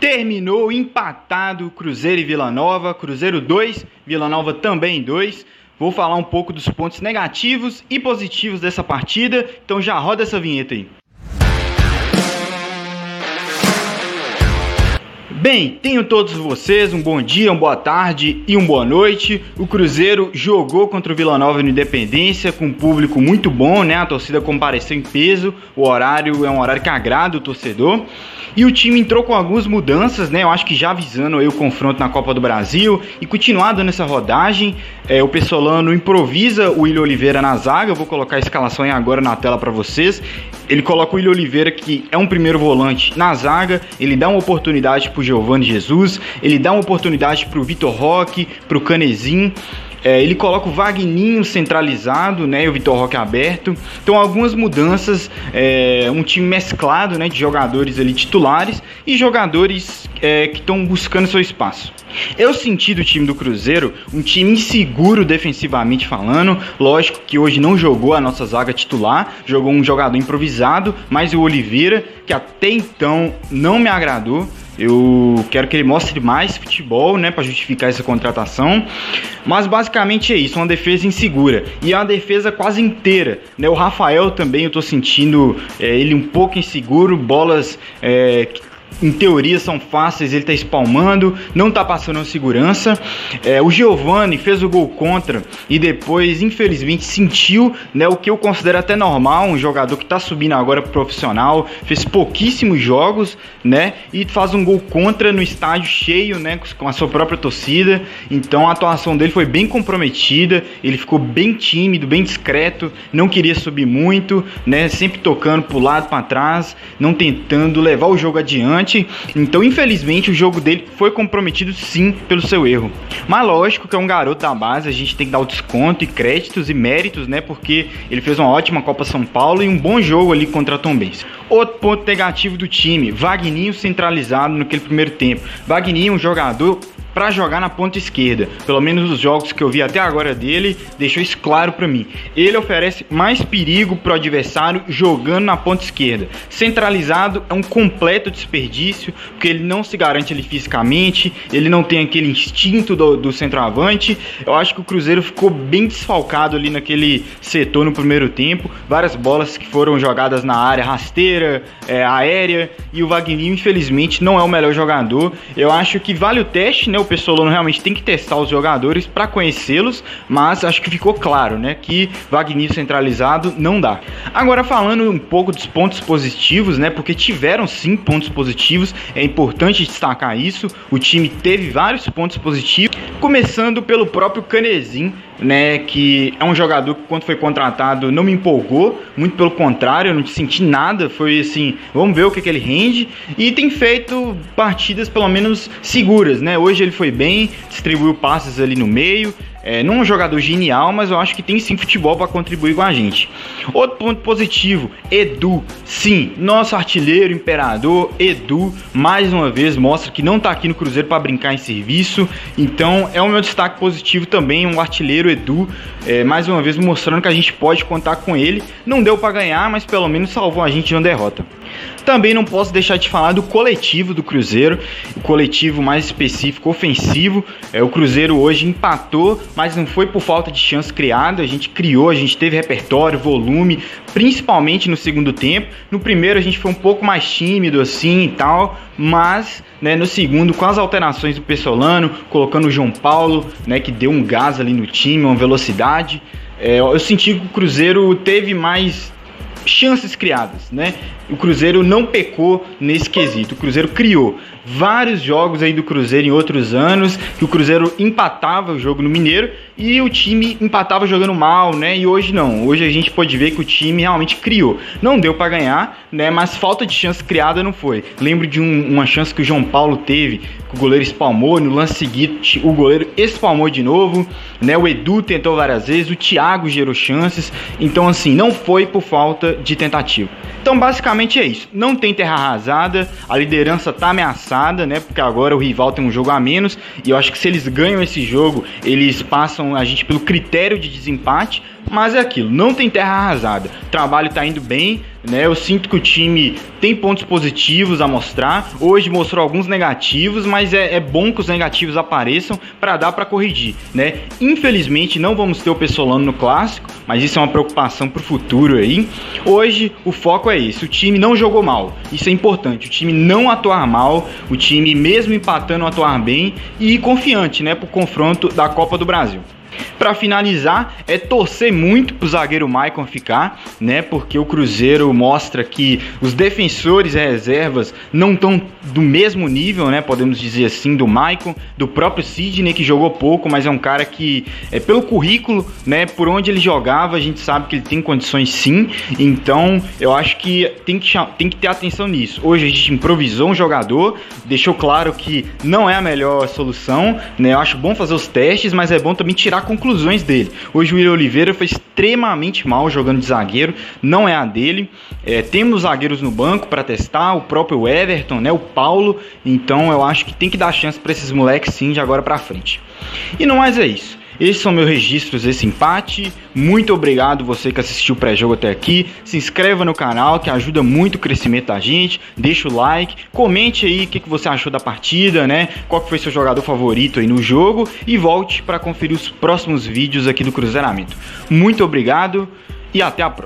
Terminou empatado Cruzeiro e Vila Nova, Cruzeiro 2, Vila Nova também 2. Vou falar um pouco dos pontos negativos e positivos dessa partida, então já roda essa vinheta aí. Bem, tenho todos vocês um bom dia, uma boa tarde e uma boa noite. O Cruzeiro jogou contra o Vila Nova no Independência com um público muito bom, né? A torcida compareceu em peso, o horário é um horário que agrada o torcedor. E o time entrou com algumas mudanças, né? Eu acho que já avisando aí o confronto na Copa do Brasil e continuando nessa rodagem. É, o Pessolano improvisa o William Oliveira na zaga. Eu vou colocar a escalação aí agora na tela para vocês. Ele coloca o William Oliveira, que é um primeiro volante, na zaga. Ele dá uma oportunidade pro Giovanni Jesus. Ele dá uma oportunidade pro Vitor Roque, pro Canezinho. É, ele coloca o Vagninho centralizado, né, e o Vitor Roque aberto. Então algumas mudanças, é, um time mesclado, né, de jogadores ali titulares e jogadores é, que estão buscando seu espaço. Eu senti do time do Cruzeiro um time inseguro defensivamente falando. Lógico que hoje não jogou a nossa zaga titular, jogou um jogador improvisado, mas o Oliveira, que até então não me agradou. Eu quero que ele mostre mais futebol, né, para justificar essa contratação. Mas basicamente é isso, uma defesa insegura e é uma defesa quase inteira, né? O Rafael também eu tô sentindo é, ele um pouco inseguro, bolas é, em teoria são fáceis, ele tá espalmando, não tá passando segurança. É, o Giovani fez o gol contra e depois, infelizmente, sentiu né, o que eu considero até normal, um jogador que tá subindo agora pro profissional, fez pouquíssimos jogos, né? E faz um gol contra no estádio cheio, né? Com a sua própria torcida. Então a atuação dele foi bem comprometida, ele ficou bem tímido, bem discreto, não queria subir muito, né? Sempre tocando pro lado, para trás, não tentando levar o jogo adiante então, infelizmente, o jogo dele foi comprometido sim pelo seu erro. Mas lógico que é um garoto da base, a gente tem que dar o desconto e créditos e méritos, né? Porque ele fez uma ótima Copa São Paulo e um bom jogo ali contra a Tombense. Outro ponto negativo do time, Vagninho centralizado naquele primeiro tempo. Vagninho, um jogador para jogar na ponta esquerda. Pelo menos os jogos que eu vi até agora dele, deixou isso claro para mim. Ele oferece mais perigo pro adversário jogando na ponta esquerda. Centralizado é um completo desperdício, porque ele não se garante ali fisicamente, ele não tem aquele instinto do, do centroavante. Eu acho que o Cruzeiro ficou bem desfalcado ali naquele setor no primeiro tempo. Várias bolas que foram jogadas na área rasteira, é, aérea, e o Wagner, infelizmente, não é o melhor jogador. Eu acho que vale o teste, né? Pessolano realmente tem que testar os jogadores para conhecê-los, mas acho que ficou claro, né, que Wagner centralizado não dá. Agora falando um pouco dos pontos positivos, né, porque tiveram sim pontos positivos, é importante destacar isso. O time teve vários pontos positivos, começando pelo próprio Canezin, né, que é um jogador que quando foi contratado não me empolgou, muito pelo contrário, eu não senti nada, foi assim, vamos ver o que, que ele rende, e tem feito partidas pelo menos seguras, né, hoje ele foi bem, distribuiu passes ali no meio, é, não é um jogador genial, mas eu acho que tem sim futebol para contribuir com a gente. Outro ponto positivo, Edu. Sim, nosso artilheiro, imperador, Edu, mais uma vez mostra que não está aqui no Cruzeiro para brincar em serviço. Então é o meu destaque positivo também, um artilheiro Edu, é, mais uma vez mostrando que a gente pode contar com ele. Não deu para ganhar, mas pelo menos salvou a gente de uma derrota. Também não posso deixar de falar do coletivo do Cruzeiro, o coletivo mais específico, ofensivo. É, o Cruzeiro hoje empatou, mas não foi por falta de chance criada. A gente criou, a gente teve repertório, volume, principalmente no segundo tempo. No primeiro a gente foi um pouco mais tímido assim e tal, mas né, no segundo, com as alterações do Pessolano, colocando o João Paulo, né, que deu um gás ali no time, uma velocidade. É, eu senti que o Cruzeiro teve mais chances criadas, né? O Cruzeiro não pecou nesse quesito. O Cruzeiro criou vários jogos aí do Cruzeiro em outros anos, que o Cruzeiro empatava o jogo no Mineiro e o time empatava jogando mal, né? E hoje não. Hoje a gente pode ver que o time realmente criou. Não deu para ganhar, né? Mas falta de chance criada não foi. Lembro de um, uma chance que o João Paulo teve, que o goleiro espalmou, no lance seguinte o goleiro espalmou de novo, né? O Edu tentou várias vezes, o Thiago gerou chances. Então assim, não foi por falta de tentativa. Então basicamente é isso. Não tem terra arrasada, a liderança tá ameaçada, né? Porque agora o rival tem um jogo a menos e eu acho que se eles ganham esse jogo, eles passam a gente pelo critério de desempate, Mas é aquilo, não tem terra arrasada. O trabalho tá indo bem, né? Eu sinto que o time tem pontos positivos a mostrar. Hoje mostrou alguns negativos, mas é, é bom que os negativos apareçam para dar para corrigir, né? Infelizmente não vamos ter o Pessolano no clássico, mas isso é uma preocupação para o futuro aí. Hoje o foco é esse: o time não jogou mal, isso é importante. O time não atuar mal, o time mesmo empatando atuar bem e confiante, né, para o confronto da Copa do Brasil. Para finalizar, é torcer muito pro zagueiro Maicon ficar, né? Porque o Cruzeiro mostra que os defensores e reservas não estão do mesmo nível, né? Podemos dizer assim, do Maicon, do próprio Sidney, que jogou pouco, mas é um cara que, é, pelo currículo, né? Por onde ele jogava, a gente sabe que ele tem condições sim. Então, eu acho que tem que, tem que ter atenção nisso. Hoje a gente improvisou um jogador, deixou claro que não é a melhor solução, né? Eu acho bom fazer os testes, mas é bom também tirar conclusões dele. Hoje o William Oliveira foi extremamente mal jogando de zagueiro, não é a dele. É, temos zagueiros no banco para testar, o próprio Everton, né, o Paulo. Então eu acho que tem que dar chance para esses moleques sim de agora para frente. E não mais é isso. Esses são meus registros desse empate. Muito obrigado você que assistiu o pré-jogo até aqui. Se inscreva no canal que ajuda muito o crescimento da gente. Deixa o like, comente aí o que, você achou da partida, né? Qual foi seu jogador favorito aí no jogo e volte para conferir os próximos vídeos aqui do Cruzeiramento. Muito obrigado e até a próxima.